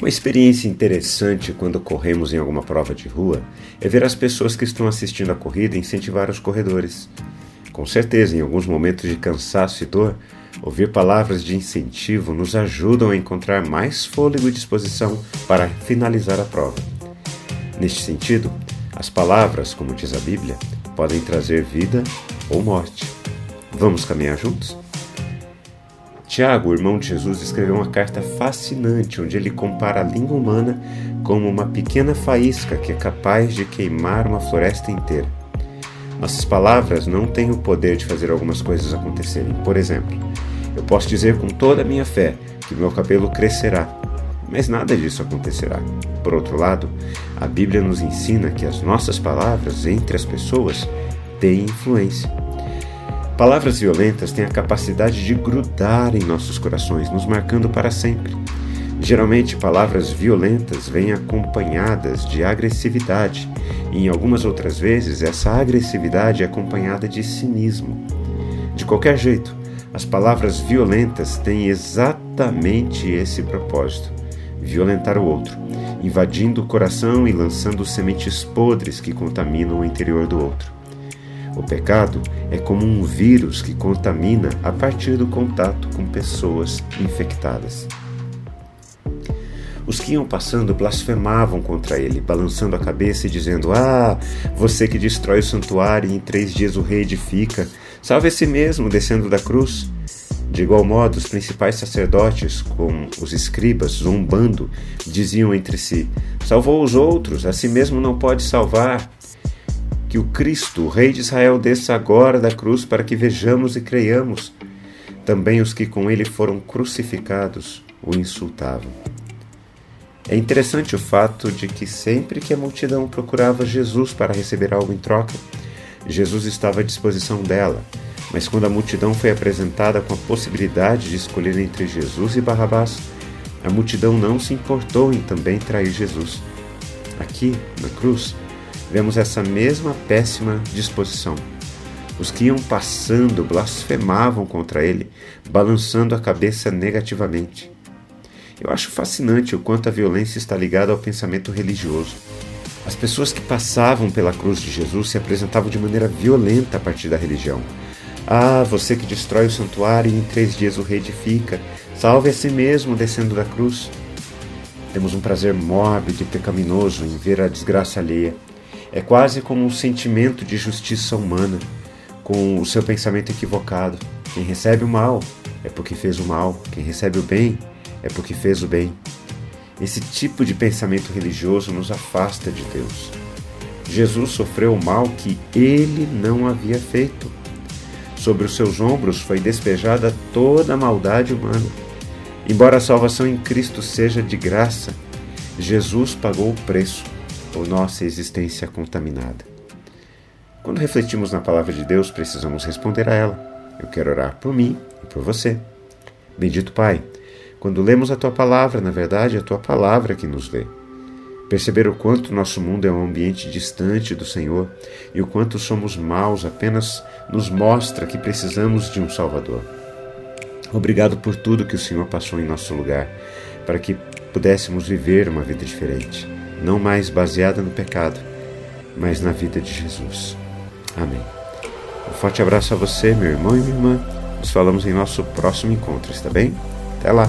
Uma experiência interessante quando corremos em alguma prova de rua é ver as pessoas que estão assistindo a corrida incentivar os corredores. Com certeza, em alguns momentos de cansaço e dor, ouvir palavras de incentivo nos ajudam a encontrar mais fôlego e disposição para finalizar a prova. Neste sentido, as palavras, como diz a Bíblia, podem trazer vida ou morte. Vamos caminhar juntos? Tiago, irmão de Jesus, escreveu uma carta fascinante onde ele compara a língua humana como uma pequena faísca que é capaz de queimar uma floresta inteira. Nossas palavras não têm o poder de fazer algumas coisas acontecerem. Por exemplo, eu posso dizer com toda a minha fé que meu cabelo crescerá, mas nada disso acontecerá. Por outro lado, a Bíblia nos ensina que as nossas palavras entre as pessoas têm influência. Palavras violentas têm a capacidade de grudar em nossos corações, nos marcando para sempre. Geralmente, palavras violentas vêm acompanhadas de agressividade, e em algumas outras vezes, essa agressividade é acompanhada de cinismo. De qualquer jeito, as palavras violentas têm exatamente esse propósito: violentar o outro, invadindo o coração e lançando sementes podres que contaminam o interior do outro. O pecado é como um vírus que contamina a partir do contato com pessoas infectadas. Os que iam passando blasfemavam contra ele, balançando a cabeça e dizendo: Ah, você que destrói o santuário e em três dias o reedifica, salve a si mesmo descendo da cruz. De igual modo, os principais sacerdotes, com os escribas, zombando, diziam entre si: Salvou os outros, a si mesmo não pode salvar que o Cristo, Rei de Israel, desça agora da cruz para que vejamos e creiamos. Também os que com ele foram crucificados o insultavam. É interessante o fato de que sempre que a multidão procurava Jesus para receber algo em troca, Jesus estava à disposição dela. Mas quando a multidão foi apresentada com a possibilidade de escolher entre Jesus e Barrabás, a multidão não se importou em também trair Jesus. Aqui, na cruz, vemos essa mesma péssima disposição. Os que iam passando blasfemavam contra ele, balançando a cabeça negativamente. Eu acho fascinante o quanto a violência está ligada ao pensamento religioso. As pessoas que passavam pela cruz de Jesus se apresentavam de maneira violenta a partir da religião. Ah, você que destrói o santuário e em três dias o reedifica, salve a si mesmo descendo da cruz. Temos um prazer mórbido e pecaminoso em ver a desgraça alheia. É quase como um sentimento de justiça humana, com o seu pensamento equivocado. Quem recebe o mal é porque fez o mal, quem recebe o bem é porque fez o bem. Esse tipo de pensamento religioso nos afasta de Deus. Jesus sofreu o mal que ele não havia feito. Sobre os seus ombros foi despejada toda a maldade humana. Embora a salvação em Cristo seja de graça, Jesus pagou o preço ou nossa existência contaminada. Quando refletimos na palavra de Deus, precisamos responder a ela. Eu quero orar por mim e por você. Bendito Pai, quando lemos a tua palavra, na verdade, é a tua palavra que nos lê. Perceber o quanto nosso mundo é um ambiente distante do Senhor e o quanto somos maus apenas nos mostra que precisamos de um Salvador. Obrigado por tudo que o Senhor passou em nosso lugar, para que pudéssemos viver uma vida diferente não mais baseada no pecado, mas na vida de Jesus. Amém. Um forte abraço a você, meu irmão e minha irmã. Nos falamos em nosso próximo encontro, está bem? Até lá!